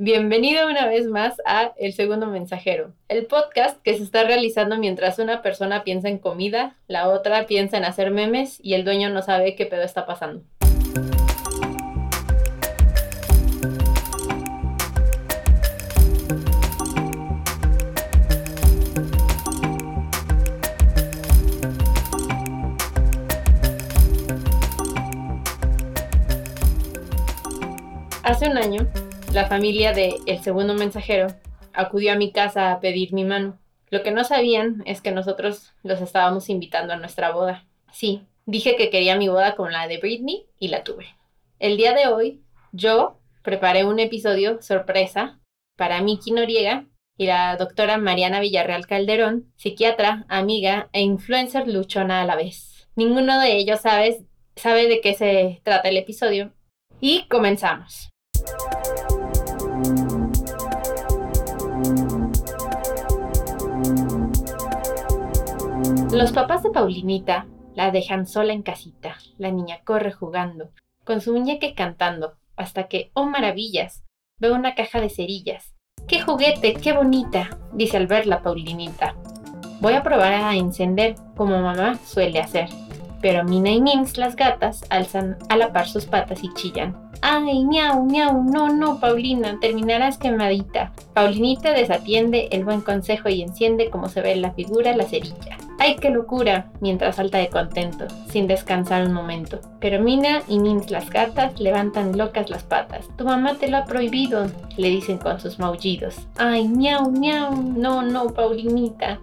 Bienvenido una vez más a El Segundo Mensajero, el podcast que se está realizando mientras una persona piensa en comida, la otra piensa en hacer memes y el dueño no sabe qué pedo está pasando. Hace un año la familia de El Segundo Mensajero acudió a mi casa a pedir mi mano. Lo que no sabían es que nosotros los estábamos invitando a nuestra boda. Sí, dije que quería mi boda como la de Britney y la tuve. El día de hoy, yo preparé un episodio sorpresa para Miki Noriega y la doctora Mariana Villarreal Calderón, psiquiatra, amiga e influencer luchona a la vez. Ninguno de ellos sabe, sabe de qué se trata el episodio. Y comenzamos. Los papás de Paulinita la dejan sola en casita. La niña corre jugando, con su muñeca cantando, hasta que, oh maravillas, ve una caja de cerillas. ¡Qué juguete, qué bonita! dice al verla Paulinita. Voy a probar a encender, como mamá suele hacer. Pero Mina y Mims, las gatas, alzan a la par sus patas y chillan. Ay, miau, miau, no, no, Paulina, terminarás quemadita. Paulinita desatiende el buen consejo y enciende como se ve en la figura la cerilla. ¡Ay, qué locura! mientras salta de contento, sin descansar un momento. Pero Mina y Mins las gatas levantan locas las patas. Tu mamá te lo ha prohibido, le dicen con sus maullidos. ¡Ay, miau, miau! No, no, Paulinita.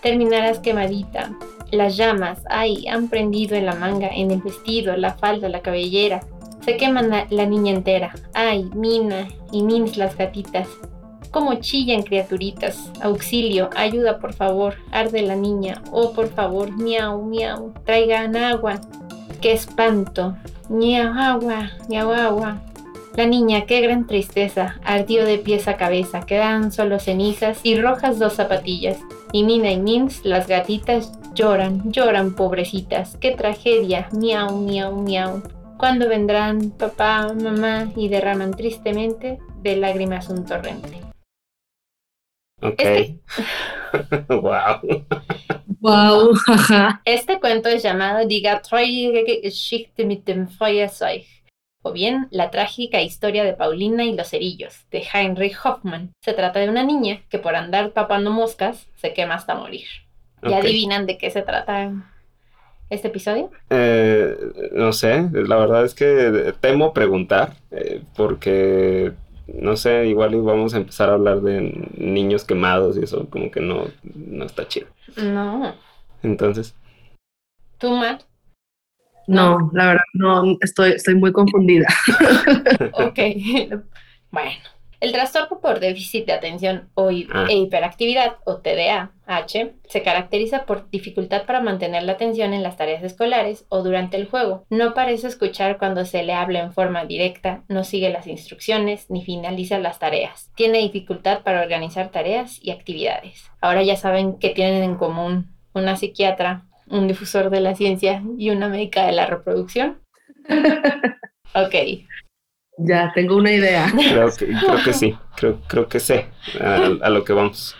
Terminarás quemadita. Las llamas, ay, han prendido en la manga, en el vestido, la falda, la cabellera. Se queman la, niña entera. Ay, Mina y Mins las gatitas. Cómo chillan criaturitas. Auxilio, ayuda por favor. Arde la niña. Oh, por favor, miau, miau. Traigan agua. Qué espanto. Miau, agua, miau, agua. La niña, qué gran tristeza, ardió de pies a cabeza, quedan solo cenizas y rojas dos zapatillas. Y Mina y Mins, las gatitas, lloran, lloran, pobrecitas. Qué tragedia, miau, miau, miau cuando vendrán papá, mamá y derraman tristemente de lágrimas un torrente. Ok. wow. Wow. Este cuento es llamado Die Geschichte mit dem Feuerzeug, o bien La trágica historia de Paulina y los cerillos, de Heinrich Hoffmann. Se trata de una niña que por andar papando moscas se quema hasta morir. ¿Y adivinan de qué se trata este episodio? Eh, no sé, la verdad es que temo preguntar, eh, porque no sé, igual vamos a empezar a hablar de niños quemados y eso como que no, no está chido. No. Entonces. ¿Tú, Matt? No, la verdad, no, estoy, estoy muy confundida. ok, bueno. El trastorno por déficit de atención o ah. e hiperactividad, o TDAH, se caracteriza por dificultad para mantener la atención en las tareas escolares o durante el juego. No parece escuchar cuando se le habla en forma directa, no sigue las instrucciones ni finaliza las tareas. Tiene dificultad para organizar tareas y actividades. Ahora ya saben que tienen en común una psiquiatra, un difusor de la ciencia y una médica de la reproducción. Ok, ya, tengo una idea. Creo que, creo que sí, creo, creo que sé a, lo que vamos.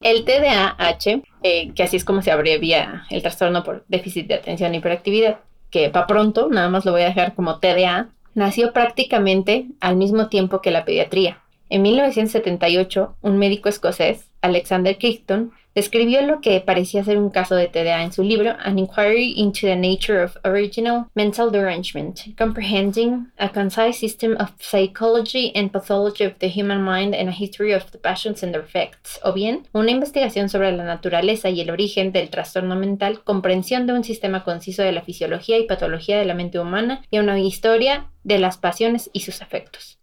El TDAH, eh, que así es como se abrevia el trastorno por déficit de atención y hiperactividad, que para pronto, nada más lo voy a dejar como TDA, nació prácticamente al mismo tiempo que la pediatría. En 1978, un médico escocés, Alexander Crichton, describió lo que parecía ser un caso de TDA en su libro An Inquiry into the Nature of Original Mental Derangement, Comprehending a Concise System of Psychology and Pathology of the Human Mind and a History of the Passions and their Effects, o bien una investigación sobre la naturaleza y el origen del trastorno mental, comprensión de un sistema conciso de la fisiología y patología de la mente humana y una historia de las pasiones y sus efectos.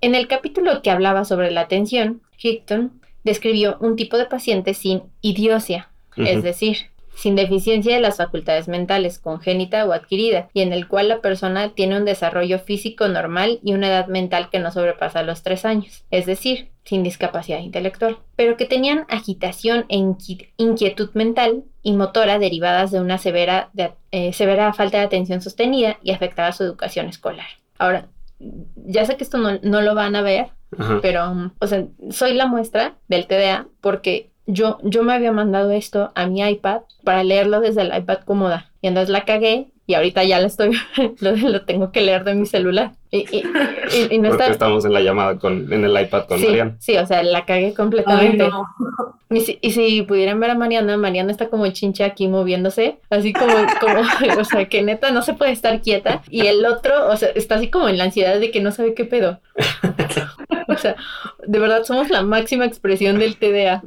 En el capítulo que hablaba sobre la atención, Hickton describió un tipo de paciente sin idiocia, es decir, sin deficiencia de las facultades mentales, congénita o adquirida, y en el cual la persona tiene un desarrollo físico normal y una edad mental que no sobrepasa los tres años, es decir, sin discapacidad intelectual, pero que tenían agitación e inquietud mental y motora derivadas de una severa, eh, severa falta de atención sostenida y afectaba su educación escolar. Ahora, ya sé que esto no, no lo van a ver, Pero, o sea, soy la muestra del TDA porque yo, yo me había mandado esto a mi iPad para leerlo desde el iPad cómoda. Y entonces la cagué y ahorita ya lo estoy, lo, lo tengo que leer de mi celular. Y, y- y- y no Porque está... estamos en la llamada con, en el iPad con Sí, Mariana. sí, o sea, la cagué Ay, completamente. no. Y si, y si pudieran ver a Mariana, Mariana está como chincha aquí moviéndose, así como, como, o sea, que neta no se puede estar quieta. Y el otro, o sea, está así como en la ansiedad de que no sabe qué pedo. O sea, de verdad somos la máxima expresión del TDA.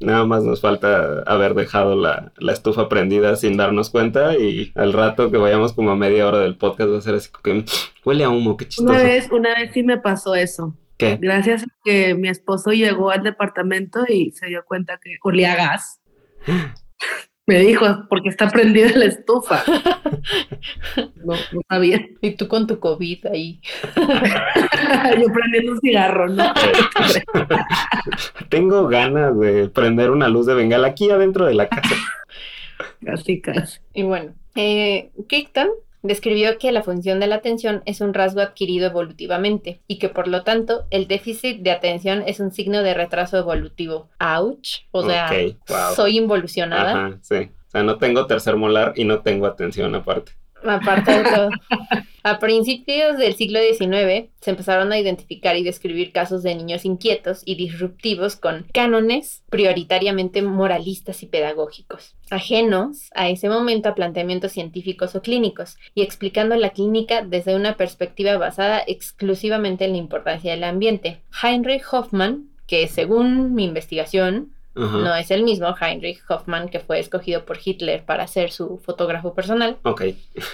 Nada más nos falta haber dejado la, la estufa prendida sin darnos cuenta y al rato que vayamos como a media hora del podcast va a ser así que "Mm, huele a humo, qué chistoso. Una vez, una vez sí me pasó eso. ¿Qué? Gracias a que mi esposo llegó al departamento y se dio cuenta que olía a gas. Me dijo, porque está prendida la estufa. No, no sabía. Y tú con tu COVID ahí. Yo prendiendo un cigarro, ¿no? Tengo ganas de prender una luz de bengala aquí adentro de la casa. Casi, casi. Y bueno, eh, Crichton describió que la función de la atención es un rasgo adquirido evolutivamente y que por lo tanto el déficit de atención es un signo de retraso evolutivo. Ouch. O sea, wow. soy involucionada. Ajá, sí. O sea, no tengo tercer molar y no tengo atención aparte. Aparte de todo. A principios del siglo XIX se empezaron a identificar y describir casos de niños inquietos y disruptivos con cánones prioritariamente moralistas y pedagógicos, ajenos a ese momento a planteamientos científicos o clínicos, y explicando la clínica desde una perspectiva basada exclusivamente en la importancia del ambiente. Heinrich Hoffmann, que según mi investigación No es el mismo Heinrich Hoffmann que fue escogido por Hitler para ser su fotógrafo personal, Ok.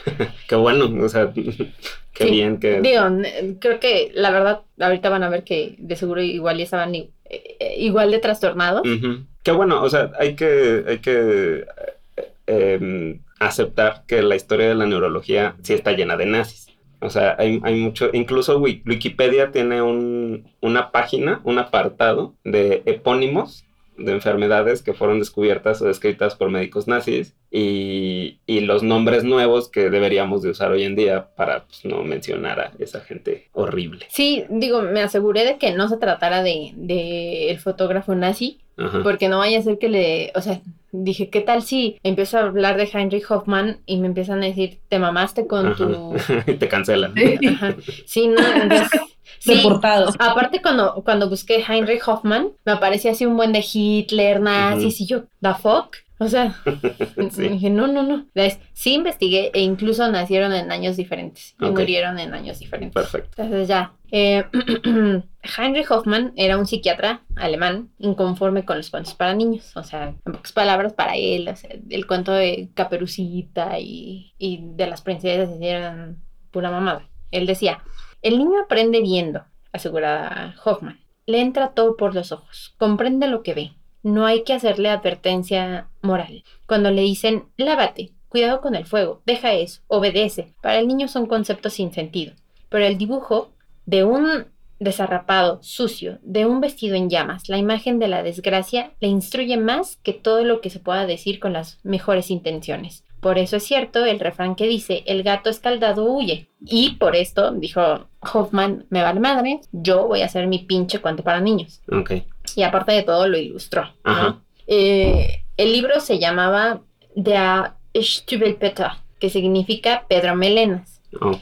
Qué bueno, o sea, qué Sí, bien que... Digo, creo que la verdad, ahorita van a ver que de seguro igual ya estaban eh, eh, igual de trastornados. Qué bueno, o sea, hay que, hay que eh, em, aceptar que la historia de la neurología sí está llena de nazis. O sea, hay, hay mucho, incluso Wi- Wikipedia tiene un, una página, un apartado de epónimos de enfermedades que fueron descubiertas o descritas por médicos nazis y, y los nombres nuevos que deberíamos de usar hoy en día para pues, no mencionar a esa gente horrible. Sí, digo, me aseguré de que no se tratara de, de el fotógrafo nazi, Ajá. porque no vaya a ser que le, o sea, dije, ¿qué tal si empiezo a hablar de Heinrich Hoffmann y me empiezan a decir, te mamaste con Ajá. tu... Y te cancelan. Ajá. Sí, no, entonces, sí. Deportado. Aparte, cuando, cuando busqué Heinrich Hoffmann, me aparecía así un buen de Hitler, nazis, y yo, ¿the fuck? O sea, Sí. dije, no, no, no. Sí investigué e incluso nacieron en años diferentes y murieron en años diferentes. Perfecto. Entonces ya. eh, Heinrich Hoffmann era un psiquiatra alemán inconforme con los cuentos para niños. O sea, en pocas palabras para él, o sea, el cuento de Caperucita y, y de las princesas eran pura mamada. Él decía, el niño aprende viendo, aseguraba Hoffman. Le entra todo por los ojos, comprende lo que ve. No hay que hacerle advertencia moral. Cuando le dicen, lávate, cuidado con el fuego, deja eso, obedece, para el niño son conceptos sin sentido. Pero el dibujo de un desarrapado, sucio, de un vestido en llamas, la imagen de la desgracia, le instruye más que todo lo que se pueda decir con las mejores intenciones. Por eso es cierto el refrán que dice, el gato escaldado huye. Y por esto, dijo Hoffman, me vale madre, yo voy a hacer mi pinche cuento para niños. Ok. Y aparte de todo, lo ilustró. Eh, el libro se llamaba Der Stübelpeter, que significa Pedro Melenas. Oh,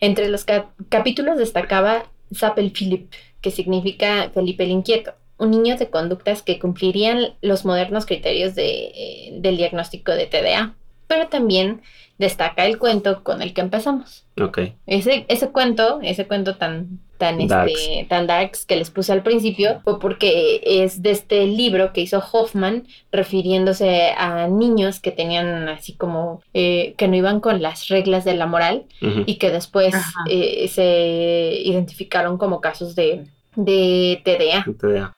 Entre los cap- capítulos destacaba Zappel Philipp, que significa Felipe el Inquieto, un niño de conductas que cumplirían los modernos criterios de, eh, del diagnóstico de TDA. Pero también destaca el cuento con el que empezamos. ok. Ese, ese cuento, ese cuento tan, tan, Darks. este, tan darks que les puse al principio, fue porque es de este libro que hizo Hoffman, refiriéndose a niños que tenían así como, eh, que no iban con las reglas de la moral y que después eh, se identificaron como casos de, de TDA. TDA.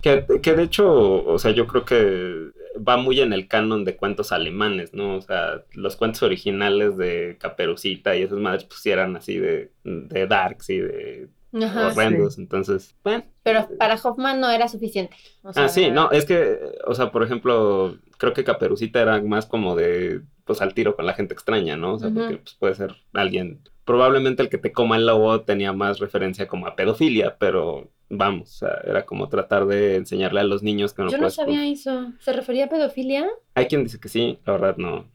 Que, que de hecho, o sea, yo creo que va muy en el canon de cuentos alemanes, ¿no? O sea, los cuentos originales de Caperucita y esas madres pues eran así de, de darks y de Ajá. horrendos, entonces, bueno. Pero para Hoffman no era suficiente. O sea, Ah, sí, no, es que, o sea, por ejemplo, creo que Caperucita era más como de pues al tiro con la gente extraña, ¿no? O sea, porque pues, puede ser alguien, probablemente el que te coma el lobo tenía más referencia como a pedofilia, pero vamos, o sea, era como tratar de enseñarle a los niños que no Yo no sabía eso. ¿Se refería a pedofilia? Hay quien dice que sí, la verdad no.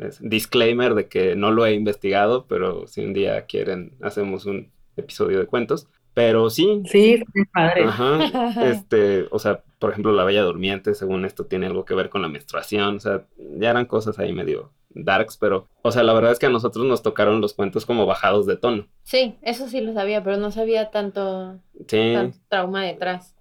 Es disclaimer de que no lo he investigado, pero si un día quieren hacemos un episodio de cuentos. Pero sí, Sí, padre. Ajá, este, o sea, por ejemplo, la Bella Durmiente, según esto, tiene algo que ver con la menstruación, o sea, ya eran cosas ahí medio darks, pero, o sea, la verdad es que a nosotros nos tocaron los cuentos como bajados de tono. Sí, eso sí lo sabía, pero no sabía tanto, Sí, tanto trauma detrás.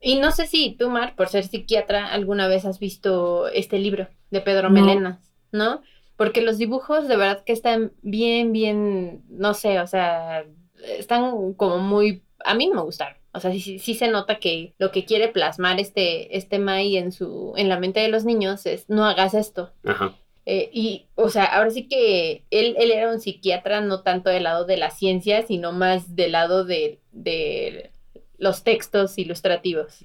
Y no sé si tú, Mar, por ser psiquiatra, alguna vez has visto este libro de Pedro No. Melenas, ¿no? Porque los dibujos de verdad que están bien, bien, no sé, o sea, están como muy, a mí no me gustaron. O sea, sí, sí, sí se nota que lo que quiere plasmar este, este Mai en su, en la mente de los niños es no hagas esto. Ajá, Eh, y, o sea, ahora sí que él, él era un psiquiatra no tanto del lado de la ciencia, sino más del lado de, de los textos ilustrativos.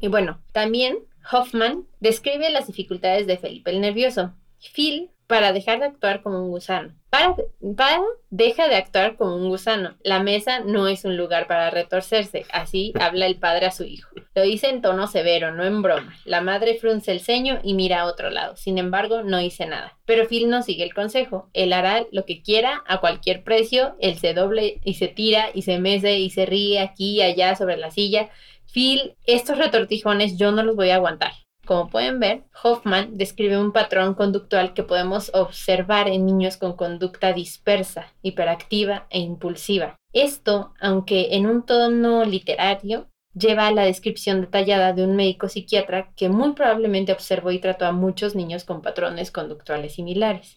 Y bueno, también Hoffman describe las dificultades de Felipe el Nervioso. Phil, para dejar de actuar como un gusano. Para, para, deja de actuar como un gusano. La mesa no es un lugar para retorcerse. Así habla el padre a su hijo. Lo dice en tono severo, no en broma. La madre frunce el ceño y mira a otro lado. Sin embargo, no dice nada. Pero Phil no sigue el consejo. Él hará lo que quiera a cualquier precio. Él se doble y se tira y se mece y se ríe aquí y allá sobre la silla. Phil, estos retortijones yo no los voy a aguantar. Como pueden ver, Hoffman describe un patrón conductual que podemos observar en niños con conducta dispersa, hiperactiva e impulsiva. Esto, aunque en un tono literario, lleva a la descripción detallada de un médico psiquiatra que muy probablemente observó y trató a muchos niños con patrones conductuales similares.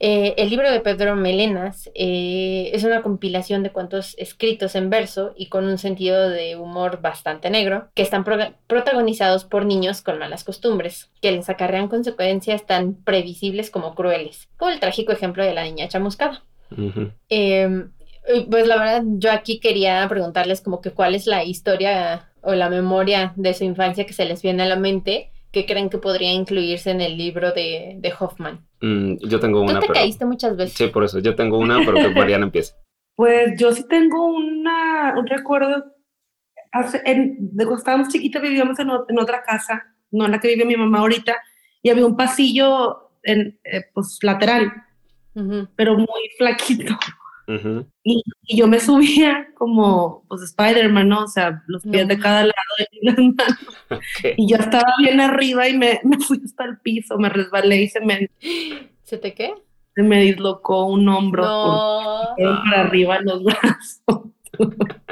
Eh, el libro de Pedro Melenas eh, es una compilación de cuentos escritos en verso y con un sentido de humor bastante negro, que están pro- protagonizados por niños con malas costumbres, que les acarrean consecuencias tan previsibles como crueles, como el trágico ejemplo de la niña chamuscada. Eh, y pues la verdad, yo aquí quería preguntarles como que cuál es la historia o la memoria de su infancia que se les viene a la mente, que creen que podría incluirse en el libro de, de Hoffman. Mm, yo tengo Tú una, te pero... caíste muchas veces. Sí, por eso, yo tengo una, pero que Mariana empiece. Pues yo sí tengo una, un recuerdo. Hace, en, de cuando estábamos chiquitos vivíamos en, en otra casa, no en la que vive mi mamá ahorita, y había un pasillo en, eh, pues, lateral, Ujú. pero muy flaquito. Y, y yo me subía como pues Spider-Man, ¿no? O sea, los pies No. de cada lado y las manos. Y yo estaba bien arriba y me, me fui hasta el piso, me resbalé y se me, ¿Se te qué? se me dislocó un hombro No. por para arriba los brazos.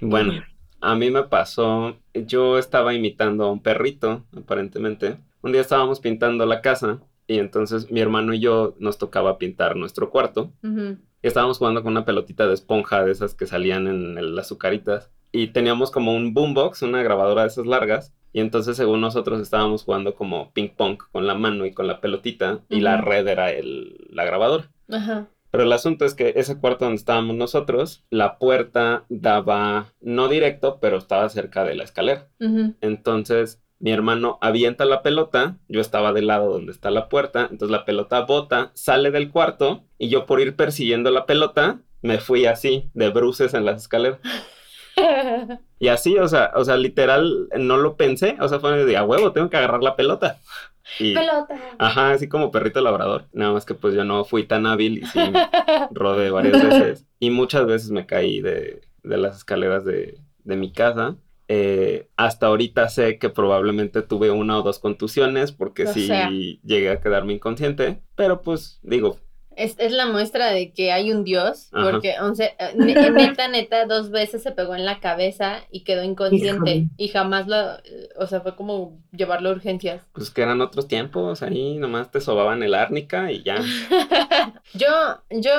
Bueno, a mí me pasó, yo estaba imitando a un perrito, aparentemente. Un día estábamos pintando la casa y entonces mi hermano y yo nos tocaba pintar nuestro cuarto. Y estábamos jugando con una pelotita de esponja de esas que salían en el- las azucaritas. Y teníamos como un boombox, una grabadora de esas largas. Y entonces según nosotros estábamos jugando como ping pong con la mano y con la pelotita. Y la red era el, la grabadora. Ajá. Pero el asunto es que ese cuarto donde estábamos nosotros, la puerta daba, no directo, pero estaba cerca de la escalera. Entonces mi hermano avienta la pelota, yo estaba del lado donde está la puerta, entonces la pelota bota, sale del cuarto y yo por ir persiguiendo la pelota me fui así, de bruces en las escaleras. Y así, o sea, o sea, literal, no lo pensé, o sea, fue de a huevo, tengo que agarrar la pelota. Y, Pelota. ajá, así como perrito labrador, nada más que pues yo no fui tan hábil y sí rodé varias veces y muchas veces me caí de, de las escaleras de, de mi casa. Eh, hasta ahorita sé que probablemente tuve una o dos contusiones porque O sí sea. llegué a quedarme inconsciente, pero pues digo, Es, es la muestra de que hay un Dios, Ajá. porque once, eh, ne- neta, neta, dos veces se pegó en la cabeza y quedó inconsciente Híjole. y jamás lo, o sea, fue como llevarlo a urgencias. pues que eran otros tiempos, ahí nomás te sobaban el árnica y ya. Yo, yo,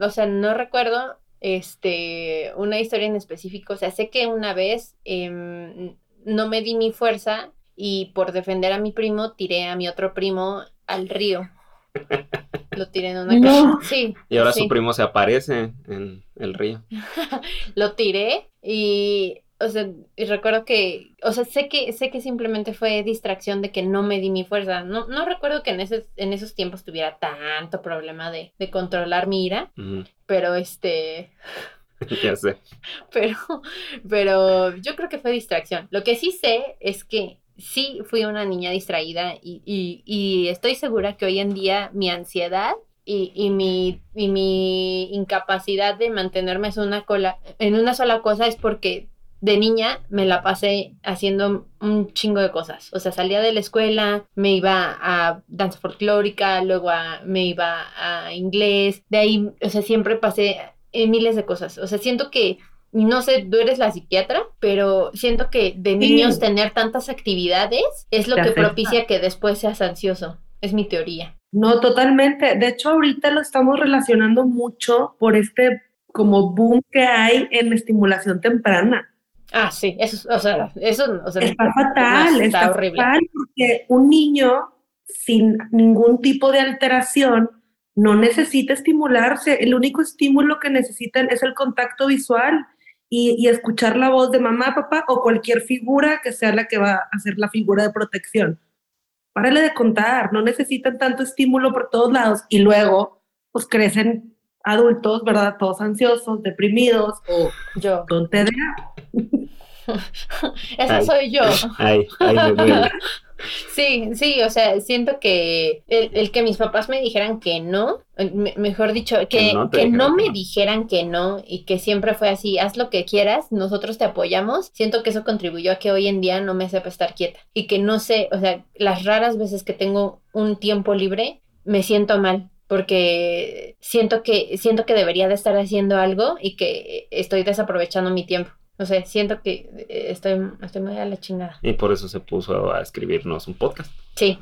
o sea, no recuerdo este, una historia en específico. O sea, sé que una vez em, no me di mi fuerza y por defender a mi primo tiré a mi otro primo al río. Lo tiré en una No. Sí. Y ahora sí. su primo se aparece en el río. Lo tiré y o sea, y recuerdo que, o sea, sé que, sé que simplemente fue distracción de que no me di mi fuerza. No, no recuerdo que en, ese, en esos tiempos tuviera tanto problema de, de controlar mi ira, pero este, ya sé. pero, pero yo creo que fue distracción. Lo que sí sé es que sí fui una niña distraída y, y, y estoy segura que hoy en día mi ansiedad y, y, mi, y mi incapacidad de mantenerme en una, cola, en una sola cosa es porque de niña me la pasé haciendo un chingo de cosas. O sea, salía de la escuela, me iba a danza folclórica, luego a, me iba a inglés, de ahí, o sea, siempre pasé en miles de cosas. O sea, siento que, no sé, tú eres la psiquiatra, pero siento que de niños tener tantas actividades es lo Te que afecta. propicia que después seas ansioso. Es mi teoría. No, totalmente. De hecho, ahorita lo estamos relacionando mucho por este como boom que hay en estimulación temprana. Ah, sí, eso, o sea, eso, o sea, Está fatal, está está, horrible. fatal porque un niño sin ningún tipo de alteración no necesita estimularse. El único estímulo que necesitan es el contacto visual y, y escuchar la voz de mamá, papá o cualquier figura que sea la que va a ser la figura de protección. Párale de contar, no necesitan tanto estímulo por todos lados y luego pues crecen adultos, ¿verdad? Todos ansiosos, deprimidos o yo. con TDA. Esa Ay. soy yo. Ay, ay, me. Sí, sí, o sea, siento que el, el que mis papás me dijeran que no, me- mejor dicho, que, Que no te que dijeran no que me no. dijeran que no y que siempre fue así, haz lo que quieras, nosotros te apoyamos, siento que eso contribuyó a que hoy en día no me sepa estar quieta y que no sé, o sea, las raras veces que tengo un tiempo libre, me siento mal porque siento que siento que debería de estar haciendo algo y que estoy desaprovechando mi tiempo. O sea, siento que eh, estoy, estoy muy a la chingada. Y por eso se puso a escribirnos un podcast. Sí,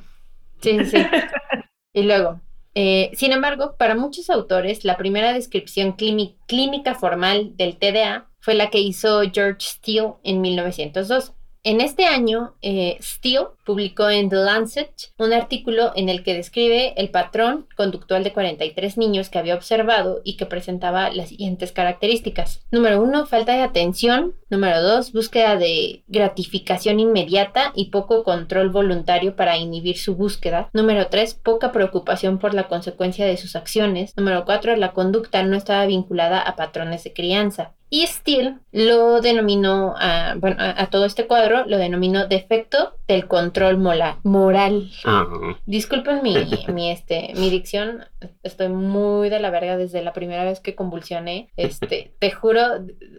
sí, sí. y luego, eh, sin embargo, para muchos autores, la primera descripción clíni- clínica formal del TDA fue la que hizo George Steele en 1902. En este año, eh, Steele publicó en The Lancet un artículo en el que describe el patrón conductual de 43 niños que había observado y que presentaba las siguientes características. Número uno, falta de atención. Número dos, búsqueda de gratificación inmediata y poco control voluntario para inhibir su búsqueda. Número tres, poca preocupación por la consecuencia de sus acciones. Número cuatro, la conducta no estaba vinculada a patrones de crianza. Y Steele lo denominó, a, bueno, a, a todo este cuadro lo denominó defecto del control mola- moral. Ah, Disculpen mi, mi, este, mi dicción, estoy muy de la verga desde la primera vez que convulsioné. Este, te juro,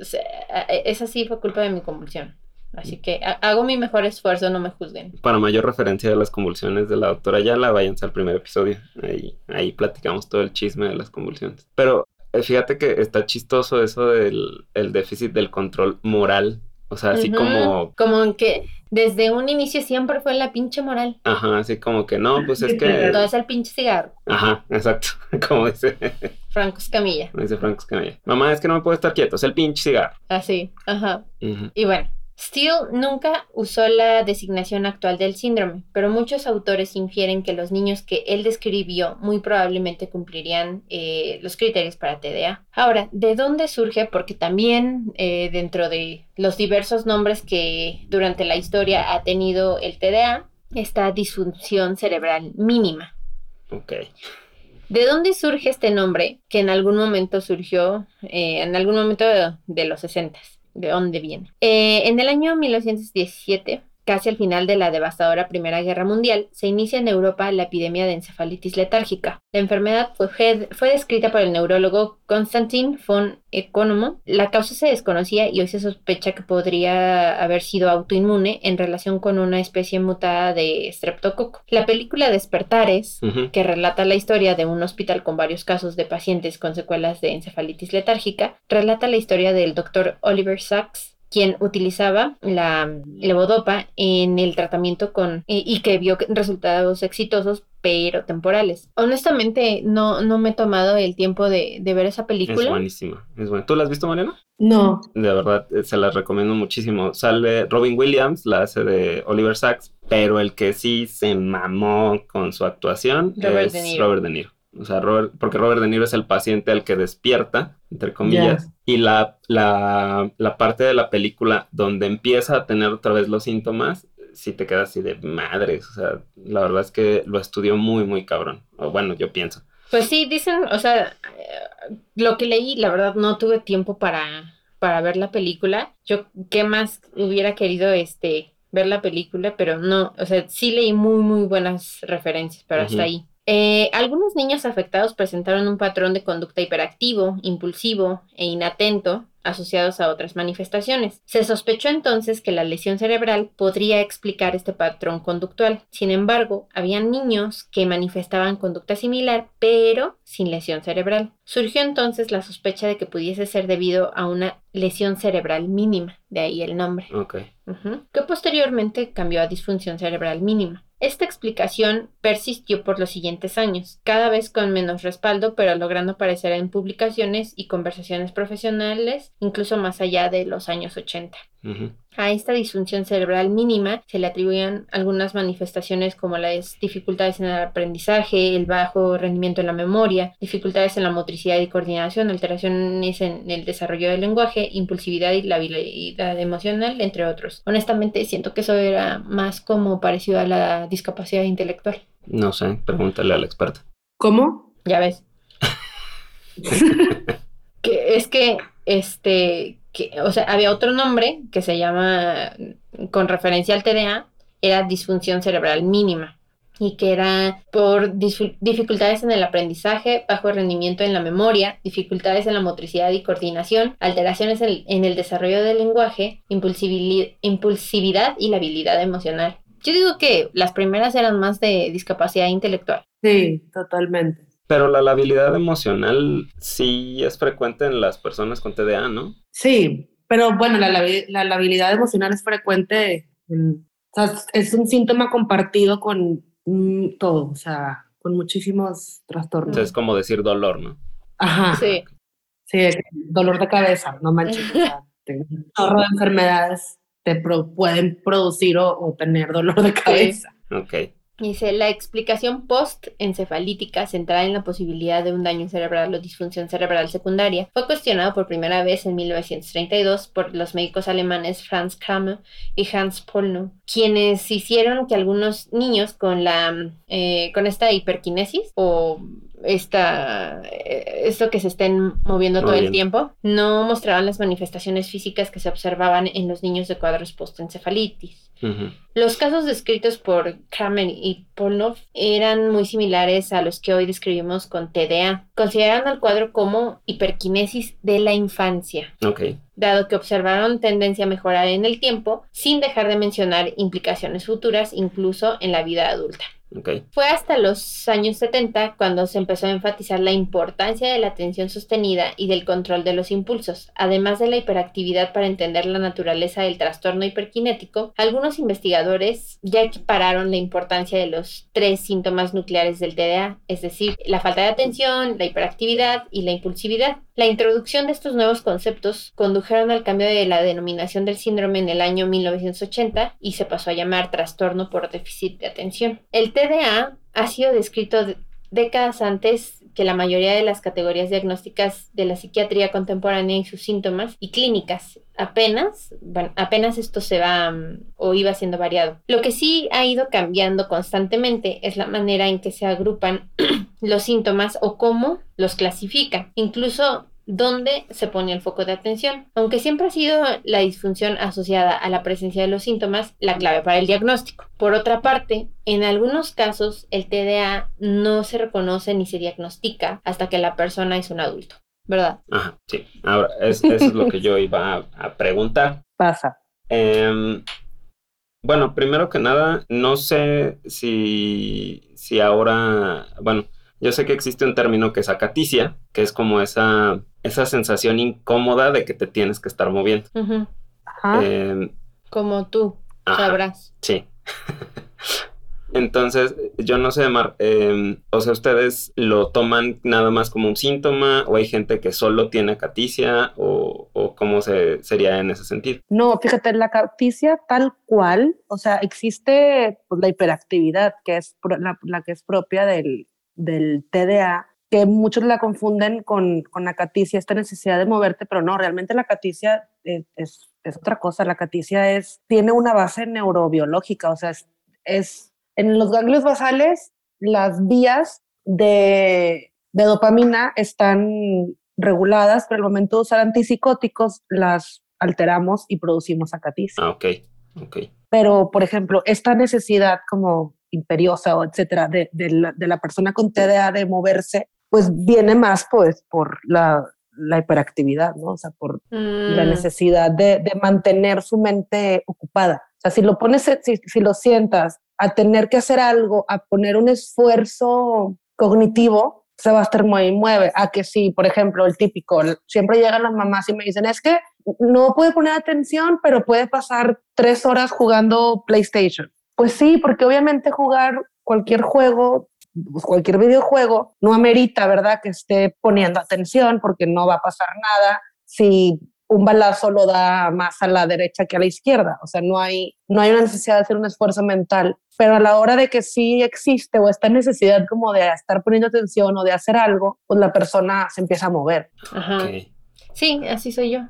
o sea, esa sí fue culpa de mi convulsión. Así que ha- hago mi mejor esfuerzo, no me juzguen. para mayor referencia de las convulsiones de la doctora Yala, váyanse al primer episodio. Ahí, ahí platicamos todo el chisme de las convulsiones. Pero eh, fíjate que está chistoso eso del el déficit del control moral. O sea, así Ujú, como, Como en que desde un inicio siempre fue la pinche moral. ajá, así como que no, pues es que, Todo es el pinche cigarro. ajá, exacto, como dice, Franco Escamilla. como dice Franco Escamilla. Mamá, es que no me puedo estar quieto, es el pinche cigarro. Así, ajá. Ujú. Y bueno, Steele nunca usó la designación actual del síndrome, pero muchos autores infieren que los niños que él describió muy probablemente cumplirían eh, los criterios para TDA. Ahora, ¿de dónde surge? Porque también eh, dentro de los diversos nombres que durante la historia ha tenido el TDA, está disfunción cerebral mínima. Ok. ¿De dónde surge este nombre que en algún momento surgió, eh, en algún momento de, de los 60? ¿De dónde viene? Eh, en el año 1917, casi al final de la devastadora Primera Guerra Mundial, se inicia en Europa la epidemia de encefalitis letárgica. La enfermedad fue, fue descrita por el neurólogo Konstantin von Economo. La causa se desconocía y hoy se sospecha que podría haber sido autoinmune en relación con una especie mutada de streptococo. La película Despertares que relata la historia de un hospital con varios casos de pacientes con secuelas de encefalitis letárgica, relata la historia del doctor Oliver Sacks, quien utilizaba la levodopa en el tratamiento con y, y que vio resultados exitosos pero temporales. Honestamente, no, no me he tomado el tiempo de, de ver esa Es película. buenísima. Es buena. ¿Tú la has visto, Mariana? No, De verdad, eh, se las recomiendo muchísimo. Sale Robin Williams, la hace de Oliver Sacks, pero el que sí se mamó con su actuación Robert es De. Robert De Niro. O sea, Robert, porque Robert De Niro es el paciente al que despierta, entre comillas, y la, la, la parte de la película donde empieza a tener otra vez los síntomas, sí te quedas así de madres. O sea, la verdad es que lo estudió muy, muy cabrón. O bueno, yo pienso. Pues sí, dicen, o sea, eh, lo que leí, la verdad no tuve tiempo para, para ver la película. Yo, ¿qué más hubiera querido este ver la película? Pero no, o sea, sí leí muy, muy buenas referencias, pero hasta ahí. Eh, algunos niños afectados presentaron un patrón de conducta hiperactivo, impulsivo e inatento asociados a otras manifestaciones. Se sospechó entonces que la lesión cerebral podría explicar este patrón conductual. Sin embargo, había niños que manifestaban conducta similar, pero sin lesión cerebral. Surgió entonces la sospecha de que pudiese ser debido a una lesión cerebral mínima, de ahí el nombre Ok. ujú, que posteriormente cambió a disfunción cerebral mínima. Esta explicación persistió por los siguientes años, cada vez con menos respaldo, pero logrando aparecer en publicaciones y conversaciones profesionales, incluso más allá de los años 80. A esta disfunción cerebral mínima se le atribuían algunas manifestaciones como las dificultades en el aprendizaje, el bajo rendimiento en la memoria, dificultades en la motricidad y coordinación, alteraciones en el desarrollo del lenguaje, impulsividad y la habilidad emocional, entre otros. Honestamente, siento que eso era más como parecido a la discapacidad intelectual. No sé, pregúntale al experto. ¿Cómo? Ya ves. que es que, este, que, o sea, había otro nombre que se llama, con referencia al TDA, era disfunción cerebral mínima. Y que era por dificultades en el aprendizaje, bajo rendimiento en la memoria, dificultades en la motricidad y coordinación, alteraciones en, en el desarrollo del lenguaje, impulsividad y la habilidad emocional. Yo digo que las primeras eran más de discapacidad intelectual. Sí, totalmente. Pero la labilidad emocional sí es frecuente en las personas con TDA, ¿no? Sí, pero bueno, la, la labilidad emocional es frecuente, en- o sea, es un síntoma compartido con mm, todo, o sea, con muchísimos trastornos. Entonces es como decir dolor, ¿no? Ajá. Sí. Sí, dolor de cabeza, no manches. o sea, te- un chorro de enfermedades te pro- pueden producir o, o tener dolor de cabeza. Ok. Dice, la explicación post-encefalítica centrada en la posibilidad de un daño cerebral o disfunción cerebral secundaria fue cuestionado por primera vez en 1932 por los médicos alemanes Franz Kramer y Hans Pollnow, quienes hicieron que algunos niños con la eh, con esta hiperquinesis o esta eh, esto que se estén moviendo todo el tiempo no mostraban las manifestaciones físicas que se observaban en los niños de cuadros postencefalitis. Ujú. Los casos descritos por Kramer y Polnov eran muy similares a los que hoy describimos con TDA, considerando al cuadro como hiperquinesis de la infancia, Ok. dado que observaron tendencia a mejorar en el tiempo, sin dejar de mencionar implicaciones futuras incluso en la vida adulta. Fue hasta los años 70 cuando se empezó a enfatizar la importancia de la atención sostenida y del control de los impulsos, además de la hiperactividad para entender la naturaleza del trastorno hiperkinético. Algunos investigadores ya equipararon la importancia de los tres síntomas nucleares del TDA, es decir, la falta de atención, la hiperactividad y la impulsividad. La introducción de estos nuevos conceptos condujeron al cambio de la denominación del síndrome en el año 1980 y se pasó a llamar trastorno por déficit de atención. Ha sido descrito de- décadas antes que la mayoría de las categorías diagnósticas de la psiquiatría contemporánea y sus síntomas y clínicas. Apenas, apenas esto se va mm, o iba siendo variado. Lo que sí ha ido cambiando constantemente es la manera en que se agrupan los síntomas o cómo los clasifica, incluso dónde se pone el foco de atención. Aunque siempre ha sido la disfunción asociada a la presencia de los síntomas la clave para el diagnóstico. Por otra parte, en algunos casos el TDA no se reconoce ni se diagnostica hasta que la persona es un adulto, ¿verdad? Ajá, sí. Ahora, es- eso es lo que yo iba a, a preguntar. Pasa. Em, bueno, primero que nada, no sé si, si ahora, bueno, yo sé que existe un término que es acaticia, que es como esa, esa sensación incómoda de que te tienes que estar moviendo. Ajá. Em, Como tú ajá, sabrás. sí. Entonces, yo no sé, Mar, em, o sea, ¿ustedes lo toman nada más como un síntoma o hay gente que solo tiene acaticia o, o cómo se, sería en ese sentido? No, fíjate, la caticia tal cual, o sea, existe pues, la hiperactividad, que es pro- la, la que es propia del, del TDA, que muchos la confunden con, con acaticia, esta necesidad de moverte, pero no, realmente la acaticia es, es, es otra cosa. La acaticia es, tiene una base neurobiológica, o sea, es, es en los ganglios basales, las vías de, de dopamina están reguladas, pero al momento de usar antipsicóticos las alteramos y producimos acaticia. Ah, ok, ok. Pero, por ejemplo, esta necesidad como imperiosa o etcétera de, de, la, de la persona con TDA de moverse, pues viene más pues por la, la hiperactividad, ¿no? O sea, por la Mm, necesidad de, de mantener su mente ocupada. O sea, si lo pones, si, si lo sientas a tener que hacer algo, a poner un esfuerzo cognitivo, se va a estar muy mueve. A que sí, por ejemplo, el típico, siempre llegan las mamás y me dicen, es que no puede poner atención, pero puede pasar tres horas jugando PlayStation. Pues sí, porque obviamente jugar cualquier juego, pues cualquier videojuego, no amerita, ¿verdad?, que esté poniendo atención porque no va a pasar nada si un balazo lo da más a la derecha que a la izquierda. O sea, no hay, no hay una necesidad de hacer un esfuerzo mental. Pero a la hora de que sí existe o esta necesidad como de estar poniendo atención o de hacer algo, pues la persona se empieza a mover. Ajá. Sí, así soy yo.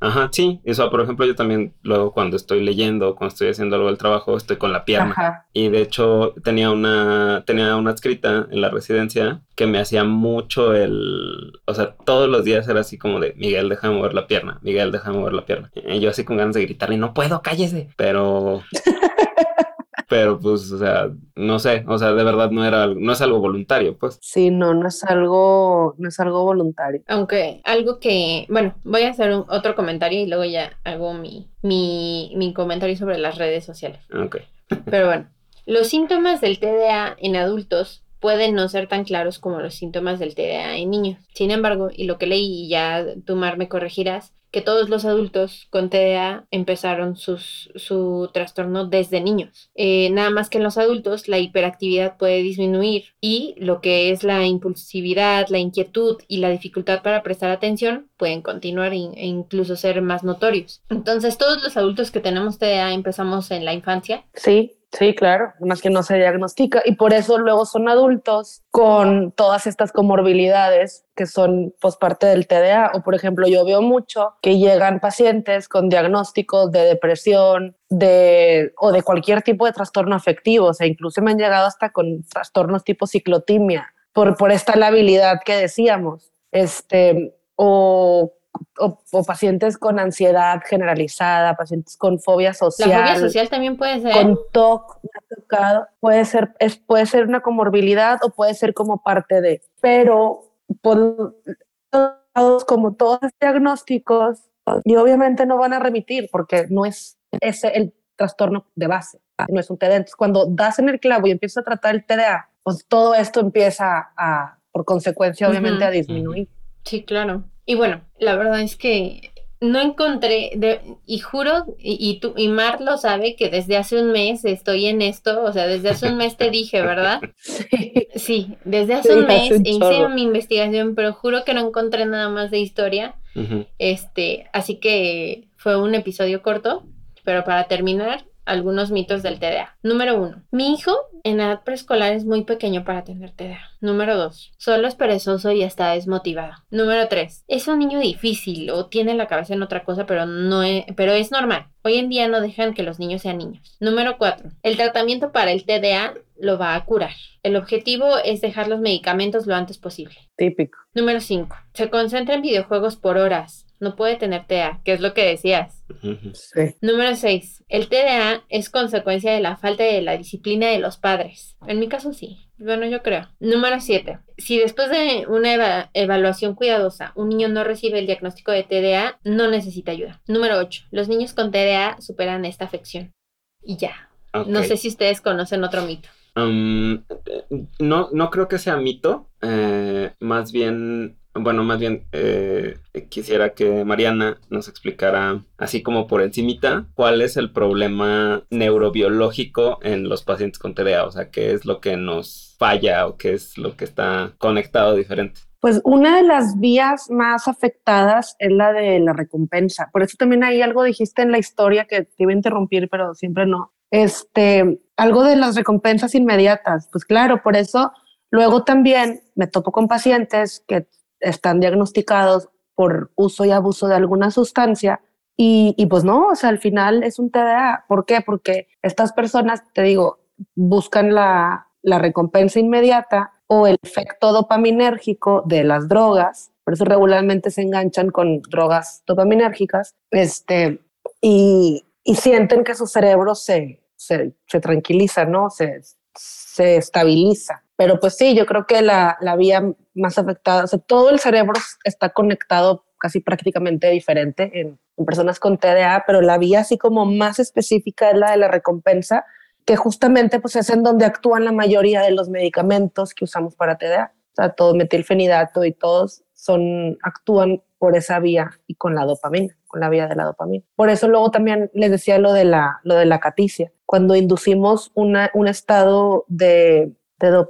Ajá, sí. Eso, por ejemplo, yo también luego cuando estoy leyendo, cuando estoy haciendo algo del trabajo, estoy con la pierna. Ajá. Y de hecho tenía una, tenía una escrita en la residencia que me hacía mucho el... O sea, todos los días era así como de, Miguel, deja de mover la pierna, Miguel, deja de mover la pierna. Y yo así con ganas de gritarle, no puedo, cállese. Pero... Pero pues, o sea, no sé, o sea, de verdad no era, algo- no es algo voluntario, pues. Sí, no, no es algo, no es algo voluntario. Aunque algo que, bueno, voy a hacer un- otro comentario y luego ya hago mi, mi, mi comentario sobre las redes sociales. Ok. Pero bueno, los síntomas del TDA en adultos pueden no ser tan claros como los síntomas del TDA en niños. Sin embargo, y lo que leí, y ya tú, Mar, me corregirás, que todos los adultos con TDA empezaron sus, su trastorno desde niños. Eh, nada más que en los adultos la hiperactividad puede disminuir y lo que es la impulsividad, la inquietud y la dificultad para prestar atención pueden continuar in- e incluso ser más notorios. Entonces, todos los adultos que tenemos TDA empezamos en la infancia Sí, sí, claro, más que no se diagnostica y por eso luego son adultos con todas estas comorbilidades que son pues parte del TDA o por ejemplo yo veo mucho que llegan pacientes con diagnósticos de depresión de o de cualquier tipo de trastorno afectivo, o sea, incluso me han llegado hasta con trastornos tipo ciclotimia por por esta labilidad que decíamos. Este o o, o pacientes con ansiedad generalizada, pacientes con fobia social, La fobia social también puede ser. con TOC, puede ser, es, puede ser una comorbilidad o puede ser como parte de, pero por todos, como todos los diagnósticos, y obviamente no van a remitir porque no es ese el trastorno de base, no es un TDA. Entonces, cuando das en el clavo y empiezas a tratar el TDA, pues todo esto empieza a, por consecuencia, obviamente, Ujú. a disminuir. Sí, claro. Y bueno, la verdad es que no encontré, de- y juro, y, y tú, y Mar lo sabe, que desde hace un mes estoy en esto, o sea, desde hace un mes te dije, ¿verdad? Sí. Sí, desde hace Sí, un mes un hice mi investigación, pero juro que no encontré nada más de historia. Este, así que fue un episodio corto, pero para terminar, algunos mitos del TDA. Número uno, mi hijo en edad preescolar es muy pequeño para tener TDA. Número dos, solo es perezoso y está desmotivado. Número tres, es un niño difícil o tiene la cabeza en otra cosa, pero no es, pero es normal. Hoy en día no dejan que los niños sean niños. Número cuatro, el tratamiento para el TDA lo va a curar. El objetivo es dejar los medicamentos lo antes posible. Típico. Número 5. Se concentra en videojuegos por horas. No puede tener TDA, que es lo que decías. Sí. Número 6. El TDA es consecuencia de la falta de la disciplina de los padres. En mi caso sí. Bueno, yo creo. Número 7. Si después de una eva- evaluación cuidadosa un niño no recibe el diagnóstico de TDA, no necesita ayuda. Número 8. Los niños con TDA superan esta afección. Y ya. No sé si ustedes conocen otro mito. Um, eh, no, no creo que sea mito. eh, más bien, bueno, más bien eh, quisiera que Mariana nos explicara, así como por encimita, cuál es el problema neurobiológico en los pacientes con TDA. O sea, qué es lo que nos falla o qué es lo que está conectado diferente. Pues una de las vías más afectadas es la de la recompensa. Por eso también hay algo dijiste en la historia que te iba a interrumpir, pero siempre no. Este, algo de las recompensas inmediatas. Pues claro, por eso Luego también me topo con pacientes que están diagnosticados por uso y abuso de alguna sustancia y, y, pues no, o sea, al final es un TDA. ¿Por qué? Porque estas personas, te digo, buscan la, la recompensa inmediata o el efecto dopaminérgico de las drogas, por eso regularmente se enganchan con drogas dopaminérgicas, este, y, y sienten que su cerebro se, se, se tranquiliza, ¿no? Se, se estabiliza. Pero pues sí, yo creo que la, la vía más afectada, o sea, todo el cerebro está conectado casi prácticamente diferente en, en, personas con TDA, pero la vía así como más específica es la de la recompensa, que justamente pues es en donde actúan la mayoría de los medicamentos que usamos para TDA. O sea, todo metilfenidato y todos son, actúan por esa vía y con la dopamina, con la vía de la dopamina. Por eso luego también les decía lo de la, lo de la caticia. Cuando inducimos una, un estado de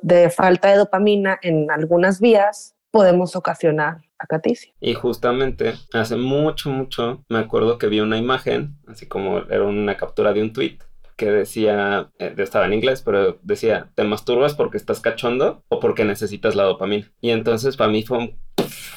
de, falta de dopamina en algunas vías, podemos ocasionar acaticia. Y justamente hace mucho, mucho, me acuerdo que vi una imagen, así como era una captura de un tweet, que decía, eh, estaba en inglés, pero decía, ¿te masturbas porque estás cachondo o porque necesitas la dopamina? Y entonces para mí fue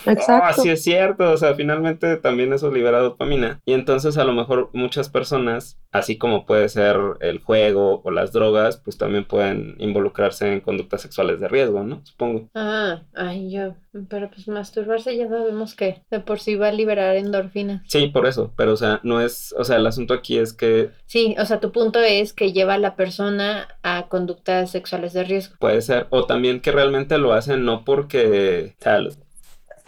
Exacto. Oh, sí es cierto, o sea, finalmente también eso libera dopamina. Y entonces a lo mejor muchas personas, así como puede ser el juego o las drogas, pues también pueden involucrarse en conductas sexuales de riesgo, ¿no? Supongo. Ah, ay, yo, pero pues masturbarse ya sabemos que de por sí va a liberar endorfina. Sí, por eso, pero o sea, no es, o sea, el asunto aquí es que... Sí, o sea, tu punto es que lleva a la persona a conductas sexuales de riesgo. Puede ser, o también que realmente lo hacen no porque, o sea,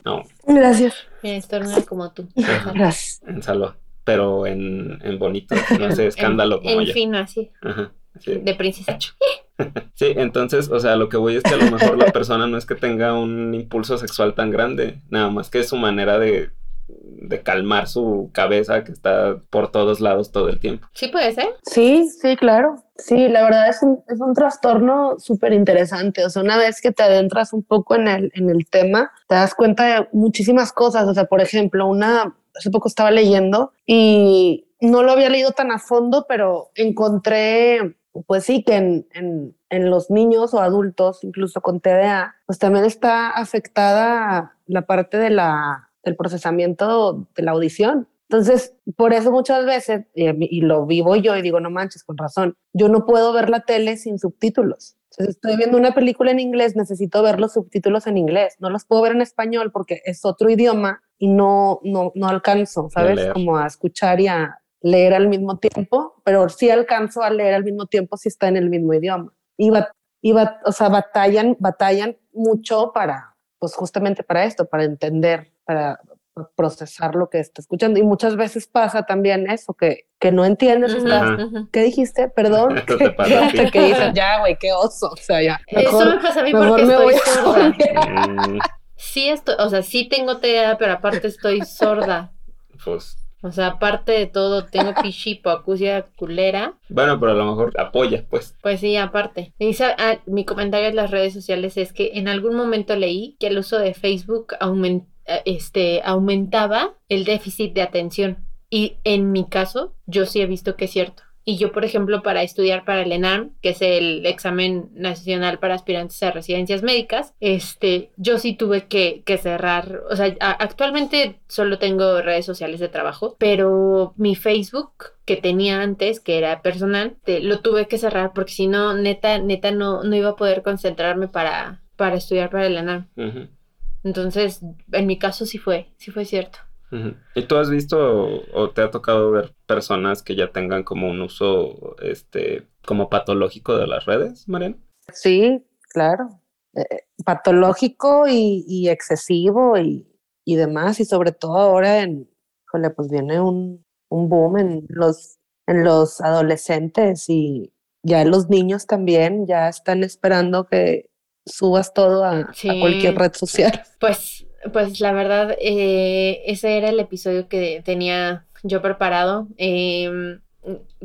no. Gracias. estornuda como tú. Gracias. En salva. Pero en, en bonito, no sé, escándalo en, como En fino, así. Ajá. Sí. De princesa. sí, entonces, o sea, lo que voy es que a lo mejor la persona no es que tenga un impulso sexual tan grande, nada más que es su manera de de calmar su cabeza que está por todos lados todo el tiempo. Sí, puede ser. Sí, sí, claro. Sí, la verdad es un, es un trastorno súper interesante. O sea, una vez que te adentras un poco en el, en el tema, te das cuenta de muchísimas cosas. O sea, por ejemplo, una, hace poco estaba leyendo y no lo había leído tan a fondo, pero encontré, pues sí, que en, en, en los niños o adultos, incluso con TDA, pues también está afectada la parte de la el procesamiento de la audición. Entonces, por eso muchas veces, y, lo vivo yo y digo, no manches, con razón, yo no puedo ver la tele sin subtítulos. Entonces, estoy viendo una película en inglés, necesito ver los subtítulos en inglés. No los puedo ver en español porque es otro idioma y no, no, no alcanzo, ¿sabes? Como a escuchar y a leer al mismo tiempo, pero sí alcanzo a leer al mismo tiempo si está en el mismo idioma. Y, y o sea, batallan, batallan mucho para, pues justamente para esto, para entender para procesar lo que está escuchando. Y muchas veces pasa también eso, que, que no entiendes, ¿qué dijiste? Perdón. ¿Qué, que dices, ya, güey, qué oso. O sea, ya. eso me pasa a mí porque estoy sorda. Mm. sí, estoy, o sea, sí tengo TDA, pero aparte estoy sorda. Pues. O sea, aparte de todo, tengo pichipo, acusia culera. Bueno, pero a lo mejor apoya, pues. Pues sí, aparte. ah, mi comentario en las redes sociales es que en algún momento leí que el uso de Facebook aumentó este, aumentaba el déficit de atención. Y en mi caso, yo sí he visto que es cierto. Y yo, por ejemplo, para estudiar para el ENAM, que es el examen nacional para aspirantes a residencias médicas, este, yo sí tuve que, que cerrar, o sea, actualmente solo tengo redes sociales de trabajo, pero mi Facebook que tenía antes, que era personal, lo tuve que cerrar porque si no, neta, neta, no, no iba a poder concentrarme para, para estudiar para el ENAM. Entonces, en mi caso sí fue, sí fue cierto. ¿Y tú has visto o, te ha tocado ver personas que ya tengan como un uso, este, como patológico de las redes, Mariana? Sí, claro. Eh, eh, patológico y, excesivo y, y, demás, y sobre todo ahora en, jole, pues viene un, un boom en los, en los adolescentes y ya los niños también ya están esperando que subas todo a, cualquier red social. Pues, pues la verdad, eh, ese era el episodio que tenía yo preparado. Em,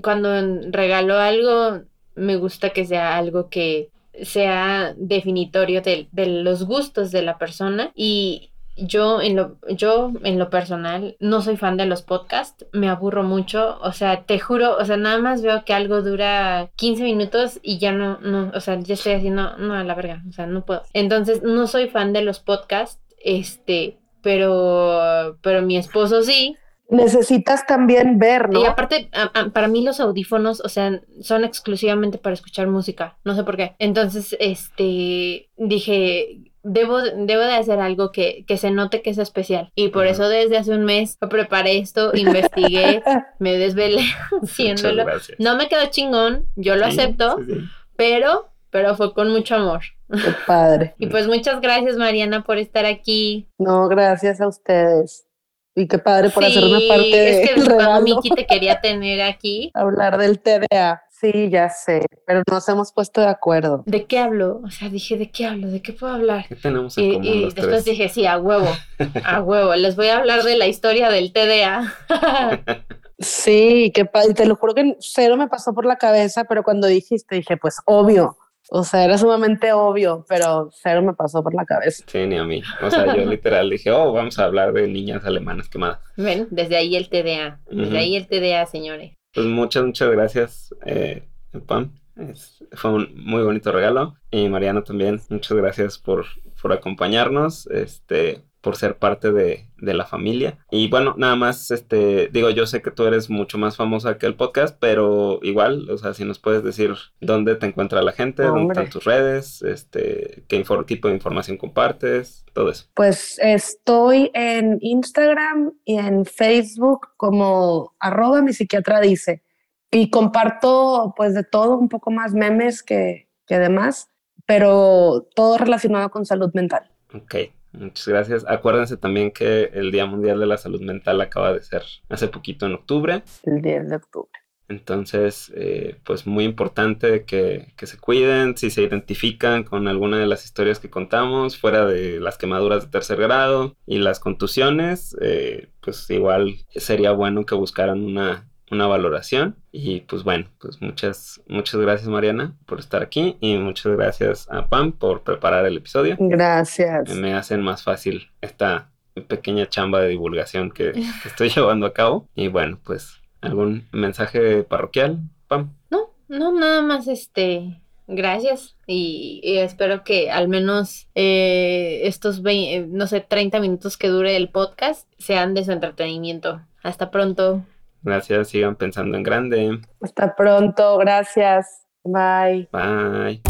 cuando regalo algo, me gusta que sea algo que sea definitorio de, los gustos de la persona y, yo en lo, yo en lo personal no soy fan de los podcasts, me aburro mucho, o sea, te juro, o sea, nada más veo que algo dura 15 minutos y ya no, no, o sea, ya estoy no, no, a la verga, o sea, no puedo. Entonces, no soy fan de los podcasts, este, pero, pero mi esposo sí, necesitas también ver, ¿no? Y aparte, para mí los audífonos, o sea, son exclusivamente para escuchar música, no sé por qué. Entonces, este, dije, debo, debo de hacer algo que, que se note que es especial. Y por eso desde hace un mes preparé esto, investigué, me desvelé haciéndolo. No me quedó chingón, yo lo acepto, pero, pero fue con mucho amor. Qué padre. y pues muchas gracias, Mariana, por estar aquí. No, gracias a ustedes. Y qué padre por hacer una parte de. Es que Miki te quería tener aquí. Hablar del TDA. Sí, ya sé, pero nos hemos puesto de acuerdo. ¿De qué hablo? O sea, dije, ¿de qué hablo? ¿De qué puedo hablar? ¿Qué tenemos en y, común y después dije, sí, a huevo, a huevo. Les voy a hablar de la historia del TDA. sí, que te lo juro que cero me pasó por la cabeza, pero cuando dijiste, dije, pues obvio. O sea, era sumamente obvio, pero cero me pasó por la cabeza. Sí, ni a mí. O sea, yo literal dije, oh, vamos a hablar de niñas alemanas quemadas. Ven, desde ahí el TDA. Desde ahí el TDA, señores. Pues muchas, muchas gracias, eh, Pam. fue un muy bonito regalo. Y Mariana también, muchas gracias por, por acompañarnos. Este, por ser parte de, la familia. Y bueno, nada más, este, digo, yo sé que tú eres mucho más famosa que el podcast, pero igual, o sea, si nos puedes decir dónde te encuentra la gente, dónde están tus redes, este, qué tipo de información compartes, todo eso. Pues estoy en Instagram y en Facebook como arroba mi psiquiatra dice. Y comparto pues de todo, un poco más memes que, que demás, pero todo relacionado con salud mental. Ok, Muchas gracias. Acuérdense también que el Día Mundial de la Salud Mental acaba de ser hace poquito en octubre. El 10 de octubre. Entonces, eh, pues muy importante que, que, se cuiden, si se identifican con alguna de las historias que contamos, fuera de las quemaduras de tercer grado y las contusiones, eh, pues igual sería bueno que buscaran una una valoración. Y pues bueno, pues muchas, muchas gracias Mariana por estar aquí y muchas gracias a Pam por preparar el episodio. Gracias. Me hacen más fácil esta pequeña chamba de divulgación que, estoy llevando a cabo. Y bueno, pues algún mensaje parroquial, Pam. No, no, nada más este. Gracias y, espero que al menos eh, estos, no sé, 30 minutos que dure el podcast sean de su entretenimiento. Hasta pronto. Gracias, sigan pensando en grande. Hasta pronto, gracias. Bye. Bye.